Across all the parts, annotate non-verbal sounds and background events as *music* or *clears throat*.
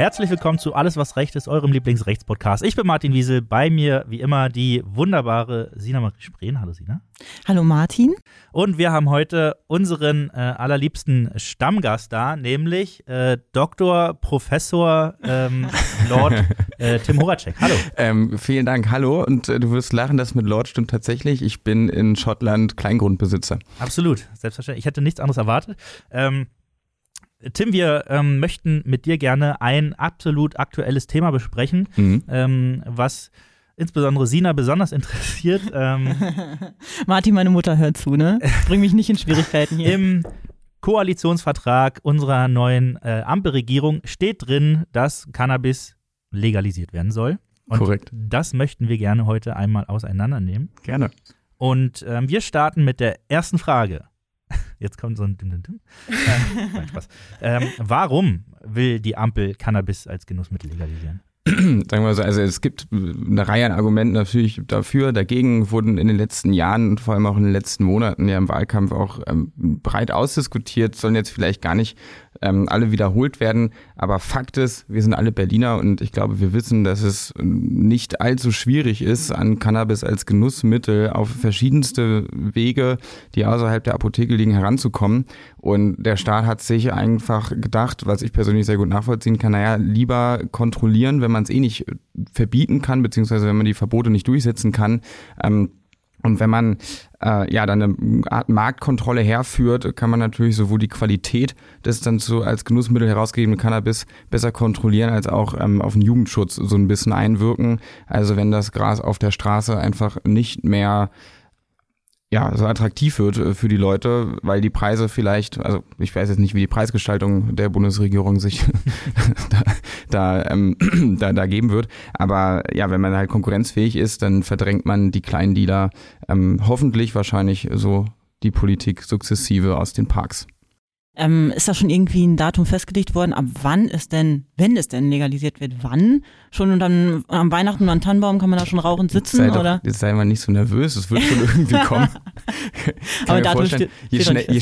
Herzlich willkommen zu Alles, was Recht ist, eurem Lieblingsrechtspodcast. Ich bin Martin Wiesel, bei mir wie immer die wunderbare Sina Marie Spreen. Hallo Sina. Hallo Martin. Und wir haben heute unseren äh, allerliebsten Stammgast da, nämlich äh, Dr. Professor ähm, *laughs* Lord äh, Tim Horacek. Hallo. Ähm, vielen Dank, hallo. Und äh, du wirst lachen, das mit Lord stimmt tatsächlich. Ich bin in Schottland Kleingrundbesitzer. Absolut, selbstverständlich. Ich hätte nichts anderes erwartet. Ähm, Tim, wir ähm, möchten mit dir gerne ein absolut aktuelles Thema besprechen, mhm. ähm, was insbesondere Sina besonders interessiert. *laughs* Ähm, Martin, meine Mutter hört zu, ne? Bring mich nicht in Schwierigkeiten hier. Im Koalitionsvertrag unserer neuen äh, Ampelregierung steht drin, dass Cannabis legalisiert werden soll. Und Korrekt. Das möchten wir gerne heute einmal auseinandernehmen. Gerne. Und ähm, wir starten mit der ersten Frage. Jetzt kommt so ein Dim Dim Dim. Ähm, Spaß. Ähm, warum will die Ampel Cannabis als Genussmittel legalisieren? *clears throat* Sagen wir so, also es gibt eine Reihe an Argumenten natürlich dafür. Dagegen wurden in den letzten Jahren und vor allem auch in den letzten Monaten ja im Wahlkampf auch ähm, breit ausdiskutiert, sollen jetzt vielleicht gar nicht ähm, alle wiederholt werden. Aber Fakt ist, wir sind alle Berliner und ich glaube, wir wissen, dass es nicht allzu schwierig ist, an Cannabis als Genussmittel auf verschiedenste Wege, die außerhalb der Apotheke liegen, heranzukommen. Und der Staat hat sich einfach gedacht, was ich persönlich sehr gut nachvollziehen kann, naja, lieber kontrollieren, wenn man es eh nicht verbieten kann, beziehungsweise wenn man die Verbote nicht durchsetzen kann, ähm, und wenn man äh, ja dann eine Art Marktkontrolle herführt, kann man natürlich sowohl die Qualität des dann so als Genussmittel herausgegebenen Cannabis besser kontrollieren, als auch ähm, auf den Jugendschutz so ein bisschen einwirken. Also wenn das Gras auf der Straße einfach nicht mehr ja, so attraktiv wird äh, für die Leute, weil die Preise vielleicht, also ich weiß jetzt nicht, wie die Preisgestaltung der Bundesregierung sich *laughs* *laughs* da, da, ähm, *clears throat* da, da geben wird, aber ja, wenn man halt konkurrenzfähig ist, dann verdrängt man die kleinen Dealer ähm, hoffentlich wahrscheinlich so die Politik sukzessive aus den Parks. Ähm, ist da schon irgendwie ein Datum festgelegt worden, ab wann es denn, wenn es denn legalisiert wird, wann? Schon und dann am Weihnachten und an Tannenbaum kann man da schon rauchend sitzen, sei oder? Doch, jetzt sei mal nicht so nervös, es wird schon irgendwie *laughs* kommen. Aber Datum steht, je, schnell, je,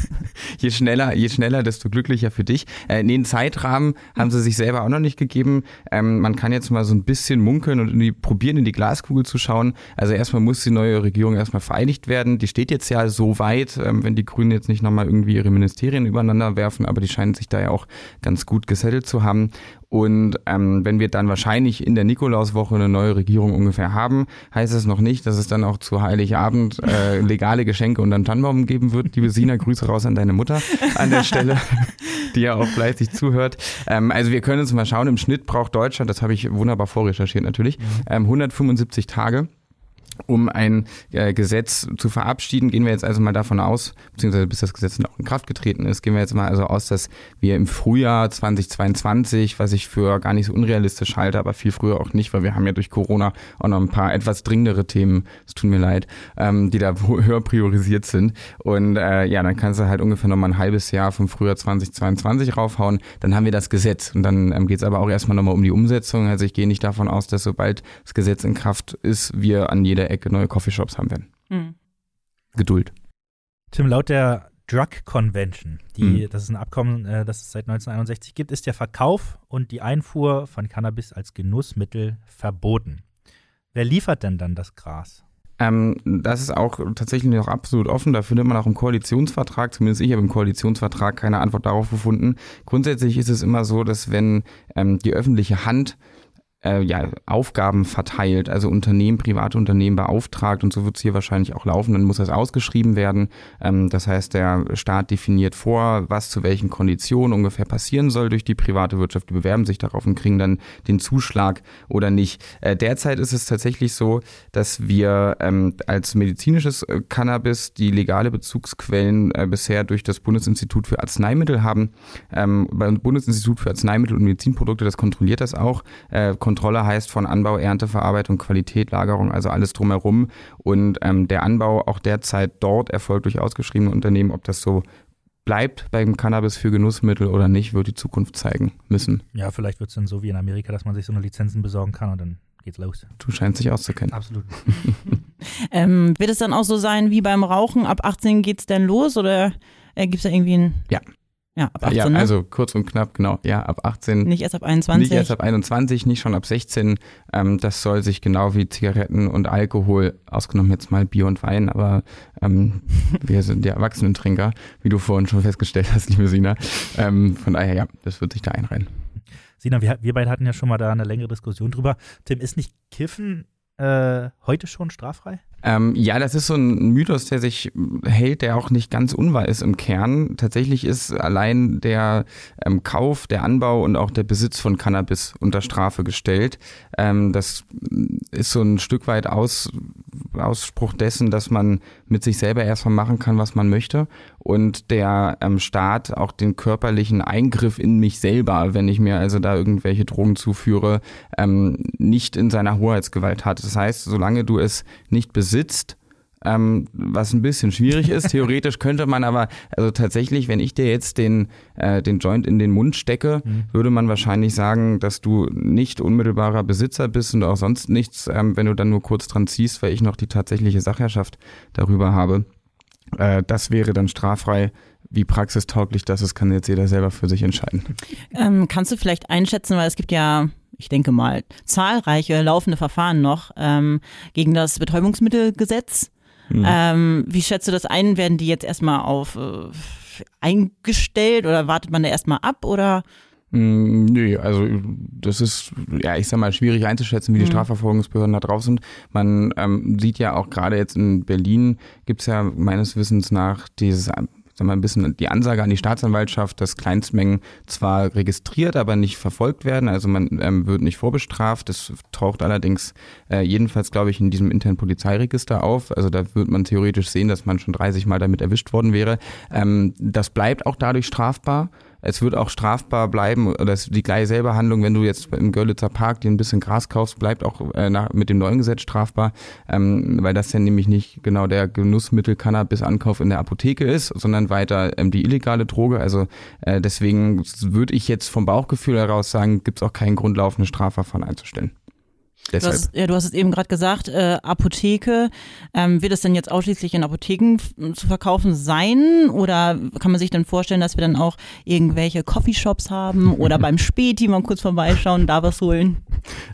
*laughs* je, schneller, je schneller, desto glücklicher für dich. Äh, den Zeitrahmen haben sie sich selber auch noch nicht gegeben. Ähm, man kann jetzt mal so ein bisschen munkeln und in die, probieren, in die Glaskugel zu schauen. Also erstmal muss die neue Regierung erstmal vereinigt werden. Die steht jetzt ja so weit, ähm, wenn die Grünen jetzt nicht nochmal irgendwie ihre Ministerien übereinander werfen, aber die scheinen sich da ja auch ganz gut gesettelt zu haben. Und ähm, wenn wir dann wahrscheinlich in der Nikolauswoche eine neue Regierung ungefähr haben, heißt es noch nicht, dass es dann auch zu Heiligabend äh, *laughs* legale Geschenke und einen Tannenbaum geben wird. Liebe Sina, Grüße raus an deine Mutter an der Stelle, *laughs* die ja auch fleißig zuhört. Ähm, also wir können uns mal schauen, im Schnitt braucht Deutschland, das habe ich wunderbar vorrecherchiert natürlich, ähm, 175 Tage um ein äh, Gesetz zu verabschieden, gehen wir jetzt also mal davon aus, beziehungsweise bis das Gesetz noch in Kraft getreten ist, gehen wir jetzt mal also aus, dass wir im Frühjahr 2022, was ich für gar nicht so unrealistisch halte, aber viel früher auch nicht, weil wir haben ja durch Corona auch noch ein paar etwas dringendere Themen, es tut mir leid, ähm, die da höher priorisiert sind. Und äh, ja, dann kannst du halt ungefähr noch mal ein halbes Jahr vom Frühjahr 2022 raufhauen, dann haben wir das Gesetz. Und dann ähm, geht es aber auch erstmal nochmal um die Umsetzung. Also ich gehe nicht davon aus, dass sobald das Gesetz in Kraft ist, wir an jeder Ecke neue Coffeeshops haben werden. Mhm. Geduld. Tim, laut der Drug Convention, die, mhm. das ist ein Abkommen, äh, das es seit 1961 gibt, ist der Verkauf und die Einfuhr von Cannabis als Genussmittel verboten. Wer liefert denn dann das Gras? Ähm, das ist auch tatsächlich noch absolut offen. Da findet man auch im Koalitionsvertrag, zumindest ich habe im Koalitionsvertrag keine Antwort darauf gefunden. Grundsätzlich ist es immer so, dass wenn ähm, die öffentliche Hand äh, ja, Aufgaben verteilt, also Unternehmen, private Unternehmen beauftragt und so wird es hier wahrscheinlich auch laufen, dann muss das ausgeschrieben werden. Ähm, das heißt, der Staat definiert vor, was zu welchen Konditionen ungefähr passieren soll durch die private Wirtschaft. Die bewerben sich darauf und kriegen dann den Zuschlag oder nicht. Äh, derzeit ist es tatsächlich so, dass wir ähm, als medizinisches äh, Cannabis die legale Bezugsquellen äh, bisher durch das Bundesinstitut für Arzneimittel haben. Ähm, beim Bundesinstitut für Arzneimittel und Medizinprodukte, das kontrolliert das auch, äh, Kontrolle heißt von Anbau, Ernte, Verarbeitung, Qualität, Lagerung, also alles drumherum. Und ähm, der Anbau auch derzeit dort erfolgt durch ausgeschriebene Unternehmen, ob das so bleibt beim Cannabis für Genussmittel oder nicht, wird die Zukunft zeigen müssen. Ja, vielleicht wird es dann so wie in Amerika, dass man sich so eine Lizenzen besorgen kann und dann geht's los. Du scheinst dich auszukennen. Absolut. *laughs* ähm, wird es dann auch so sein wie beim Rauchen? Ab 18 geht's denn los oder äh, gibt es da irgendwie ein. Ja. Ja, ab 18. Ja, ne? also kurz und knapp, genau. Ja, ab 18. nicht erst ab 21. Nicht erst ab 21, nicht schon ab 16. Ähm, das soll sich genau wie Zigaretten und Alkohol, ausgenommen jetzt mal Bier und Wein, aber ähm, *laughs* wir sind ja Erwachsenentrinker, wie du vorhin schon festgestellt hast, liebe Sina. Ähm, von daher, ja, das wird sich da einreihen. Sina, wir, wir beide hatten ja schon mal da eine längere Diskussion drüber. Tim, ist nicht Kiffen äh, heute schon straffrei? Ähm, ja, das ist so ein Mythos, der sich hält, der auch nicht ganz unwahr ist im Kern. Tatsächlich ist allein der ähm, Kauf, der Anbau und auch der Besitz von Cannabis unter Strafe gestellt. Ähm, das ist so ein Stück weit Aus, Ausspruch dessen, dass man mit sich selber erstmal machen kann, was man möchte und der ähm, Staat auch den körperlichen Eingriff in mich selber, wenn ich mir also da irgendwelche Drogen zuführe, ähm, nicht in seiner Hoheitsgewalt hat. Das heißt, solange du es nicht besitzt, ähm, was ein bisschen schwierig ist. Theoretisch könnte man aber, also tatsächlich, wenn ich dir jetzt den, äh, den Joint in den Mund stecke, Mhm. würde man wahrscheinlich sagen, dass du nicht unmittelbarer Besitzer bist und auch sonst nichts, ähm, wenn du dann nur kurz dran ziehst, weil ich noch die tatsächliche Sachherrschaft darüber habe. Äh, das wäre dann straffrei. Wie praxistauglich das ist, kann jetzt jeder selber für sich entscheiden. Ähm, kannst du vielleicht einschätzen, weil es gibt ja, ich denke mal, zahlreiche laufende Verfahren noch ähm, gegen das Betäubungsmittelgesetz. Mhm. Ähm, wie schätzt du das ein? Werden die jetzt erstmal auf äh, eingestellt oder wartet man da erstmal ab oder? Mm, Nö, also das ist, ja, ich sag mal, schwierig einzuschätzen, wie die Mhm. Strafverfolgungsbehörden da drauf sind. Man ähm, sieht ja auch gerade jetzt in Berlin gibt's ja meines Wissens nach dieses, sag mal, ein bisschen die Ansage an die Staatsanwaltschaft, dass Kleinstmengen zwar registriert, aber nicht verfolgt werden. Also man ähm, wird nicht vorbestraft. Das taucht allerdings äh, jedenfalls, glaube ich, in diesem internen Polizeiregister auf. Also da wird man theoretisch sehen, dass man schon 30 Mal damit erwischt worden wäre. Ähm, das bleibt auch dadurch strafbar. Es wird auch strafbar bleiben, oder die gleiche selbe Handlung, wenn du jetzt im Görlitzer Park dir ein bisschen Gras kaufst, bleibt auch äh, nach, mit dem neuen Gesetz strafbar, ähm, weil das ja nämlich nicht genau der Genussmittel Cannabis-Ankauf in der Apotheke ist, sondern weiter ähm, die illegale Droge. Also äh, deswegen würde ich jetzt vom Bauchgefühl heraus sagen, gibt es auch keinen Grund, laufende Strafverfahren einzustellen. Du Deshalb. hast, ja, du hast es eben gerade gesagt, äh, Apotheke. Ähm, wird es denn jetzt ausschließlich in Apotheken zu verkaufen sein? Oder kann man sich dann vorstellen, dass wir dann auch irgendwelche Coffeeshops haben *laughs* oder beim Späti mal kurz vorbeischauen, da was holen?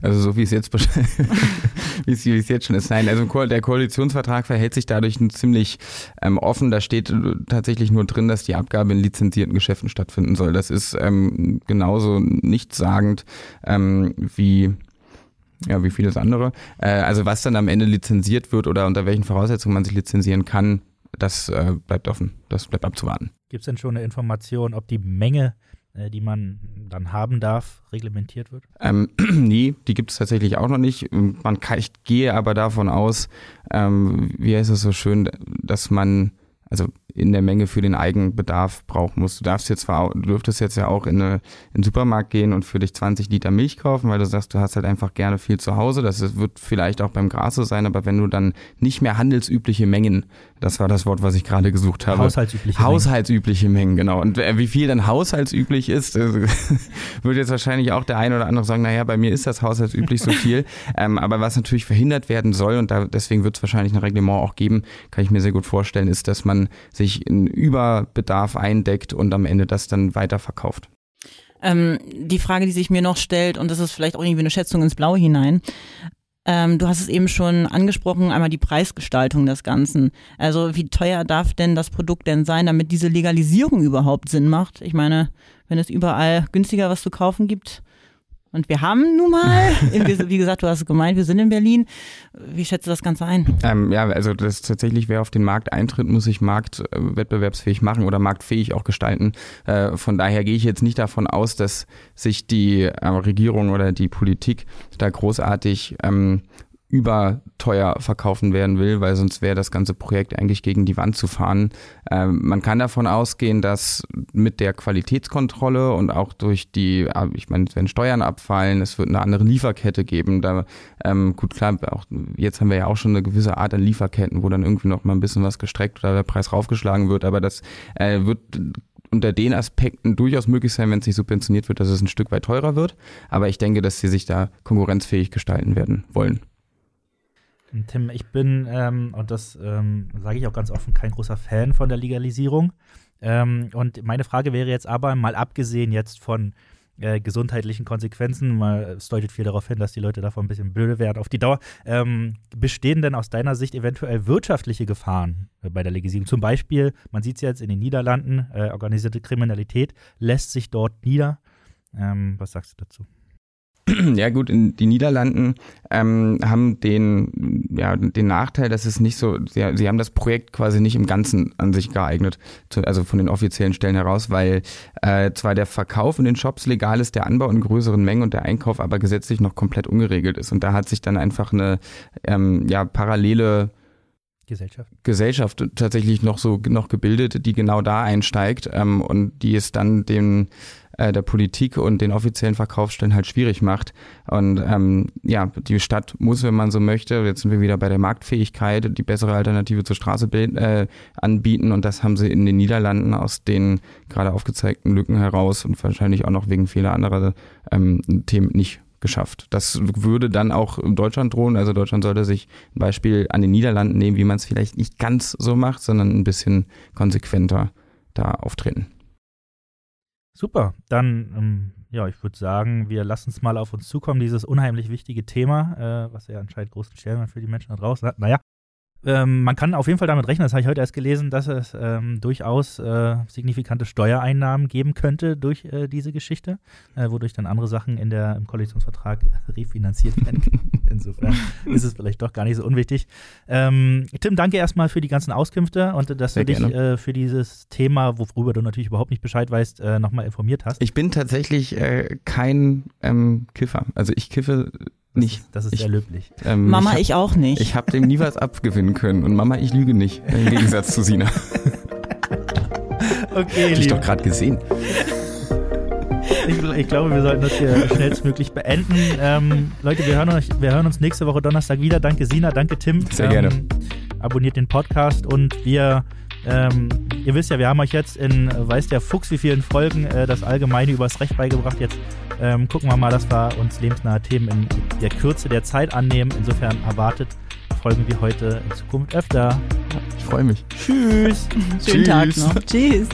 Also so wie es jetzt *laughs* wie es, wie es jetzt schon ist. Nein, also der Koalitionsvertrag verhält sich dadurch ziemlich ähm, offen. Da steht äh, tatsächlich nur drin, dass die Abgabe in lizenzierten Geschäften stattfinden soll. Das ist ähm, genauso nichtssagend ähm, wie ja, wie vieles andere. Äh, also was dann am Ende lizenziert wird oder unter welchen Voraussetzungen man sich lizenzieren kann, das äh, bleibt offen. Das bleibt abzuwarten. Gibt es denn schon eine Information, ob die Menge, äh, die man dann haben darf, reglementiert wird? Ähm, *clears throat* nee, die gibt es tatsächlich auch noch nicht. Man kann, ich gehe aber davon aus, ähm, wie heißt es so schön, dass man also in der Menge für den Eigenbedarf brauchen muss. Du darfst jetzt zwar, du dürftest jetzt ja auch in, eine, in den Supermarkt gehen und für dich 20 Liter Milch kaufen, weil du sagst, du hast halt einfach gerne viel zu Hause. Das wird vielleicht auch beim Gras so sein, aber wenn du dann nicht mehr handelsübliche Mengen, das war das Wort, was ich gerade gesucht habe. Haushaltsübliche Mengen. Haushaltsübliche Mengen, genau. Und wie viel dann haushaltsüblich ist, *laughs* würde jetzt wahrscheinlich auch der eine oder andere sagen, naja, bei mir ist das haushaltsüblich so viel. *laughs* ähm, aber was natürlich verhindert werden soll, und da, deswegen wird es wahrscheinlich ein Reglement auch geben, kann ich mir sehr gut vorstellen, ist, dass man sich in Überbedarf eindeckt und am Ende das dann weiterverkauft. Ähm, die Frage, die sich mir noch stellt, und das ist vielleicht auch irgendwie eine Schätzung ins Blaue hinein. Ähm, du hast es eben schon angesprochen, einmal die Preisgestaltung des Ganzen. Also wie teuer darf denn das Produkt denn sein, damit diese Legalisierung überhaupt Sinn macht? Ich meine, wenn es überall günstiger was zu kaufen gibt. Und wir haben nun mal, *laughs* wie gesagt, du hast es gemeint, wir sind in Berlin. Wie schätzt du das Ganze ein? Ähm, ja, also das tatsächlich, wer auf den Markt eintritt, muss sich marktwettbewerbsfähig machen oder marktfähig auch gestalten. Äh, von daher gehe ich jetzt nicht davon aus, dass sich die äh, Regierung oder die Politik da großartig ähm, überteuer verkaufen werden will, weil sonst wäre das ganze Projekt eigentlich gegen die Wand zu fahren. Ähm, man kann davon ausgehen, dass mit der Qualitätskontrolle und auch durch die, ah, ich meine, es werden Steuern abfallen, es wird eine andere Lieferkette geben. Da, ähm, gut, klar, auch, jetzt haben wir ja auch schon eine gewisse Art an Lieferketten, wo dann irgendwie noch mal ein bisschen was gestreckt oder der Preis raufgeschlagen wird, aber das äh, wird unter den Aspekten durchaus möglich sein, wenn es nicht subventioniert wird, dass es ein Stück weit teurer wird. Aber ich denke, dass sie sich da konkurrenzfähig gestalten werden wollen. Tim, ich bin, ähm, und das ähm, sage ich auch ganz offen, kein großer Fan von der Legalisierung. Ähm, und meine Frage wäre jetzt aber, mal abgesehen jetzt von äh, gesundheitlichen Konsequenzen, mal, es deutet viel darauf hin, dass die Leute davon ein bisschen blöde werden auf die Dauer, ähm, bestehen denn aus deiner Sicht eventuell wirtschaftliche Gefahren bei der Legalisierung? Zum Beispiel, man sieht es jetzt in den Niederlanden, äh, organisierte Kriminalität lässt sich dort nieder. Ähm, was sagst du dazu? *clears throat* Ja gut, in die Niederlanden ähm, haben den, ja, den Nachteil, dass es nicht so, sie, sie haben das Projekt quasi nicht im Ganzen an sich geeignet, zu, also von den offiziellen Stellen heraus, weil äh, zwar der Verkauf in den Shops legal ist, der Anbau in größeren Mengen und der Einkauf aber gesetzlich noch komplett ungeregelt ist. Und da hat sich dann einfach eine ähm, ja, parallele Gesellschaft. Gesellschaft tatsächlich noch so noch gebildet, die genau da einsteigt ähm, und die es dann den äh, der Politik und den offiziellen Verkaufsstellen halt schwierig macht. Und ähm, ja, die Stadt muss, wenn man so möchte, jetzt sind wir wieder bei der Marktfähigkeit, die bessere Alternative zur Straße äh, anbieten. Und das haben sie in den Niederlanden aus den gerade aufgezeigten Lücken heraus und wahrscheinlich auch noch wegen vieler anderer ähm, Themen nicht geschafft. Das würde dann auch in Deutschland drohen. Also Deutschland sollte sich ein Beispiel an den Niederlanden nehmen, wie man es vielleicht nicht ganz so macht, sondern ein bisschen konsequenter da auftreten. Super, dann, ähm, ja, ich würde sagen, wir lassen es mal auf uns zukommen, dieses unheimlich wichtige Thema, äh, was ja anscheinend großen Stellenwert für die Menschen da draußen hat. Naja, ähm, man kann auf jeden Fall damit rechnen, das habe ich heute erst gelesen, dass es ähm, durchaus äh, signifikante Steuereinnahmen geben könnte durch äh, diese Geschichte, äh, wodurch dann andere Sachen in der, im Koalitionsvertrag refinanziert werden. *laughs* Insofern *laughs* ist es vielleicht doch gar nicht so unwichtig. Ähm, Tim, danke erstmal für die ganzen Auskünfte und dass Sehr du dich äh, für dieses Thema, worüber du natürlich überhaupt nicht Bescheid weißt, äh, nochmal informiert hast. Ich bin tatsächlich äh, kein ähm, Kiffer. Also ich kiffe nicht. Das ist, das ist sehr löblich. Ähm, Mama, ich, hab, ich, auch nicht. Ich habe dem nie was abgewinnen können. Und Mama, ich lüge nicht. Im Gegensatz zu Sina. *laughs* okay, Hab ich doch gerade gesehen. Ich, ich, glaube, wir sollten das hier schnellstmöglich beenden. Ähm, Leute, wir hören, euch, wir hören uns nächste Woche Donnerstag wieder. Danke Sina, danke Tim. Sehr ähm, gerne. Abonniert den Podcast und wir ähm, ihr wisst ja, wir haben euch jetzt in weiß der Fuchs wie vielen Folgen äh, das Allgemeine übers Recht beigebracht. Jetzt ähm, gucken wir mal, dass wir uns lebensnahe Themen in der Kürze der Zeit annehmen. Insofern erwartet Folgen wie heute in Zukunft öfter. Ich freue mich. Tschüss. Schönen Tag noch. Tschüss.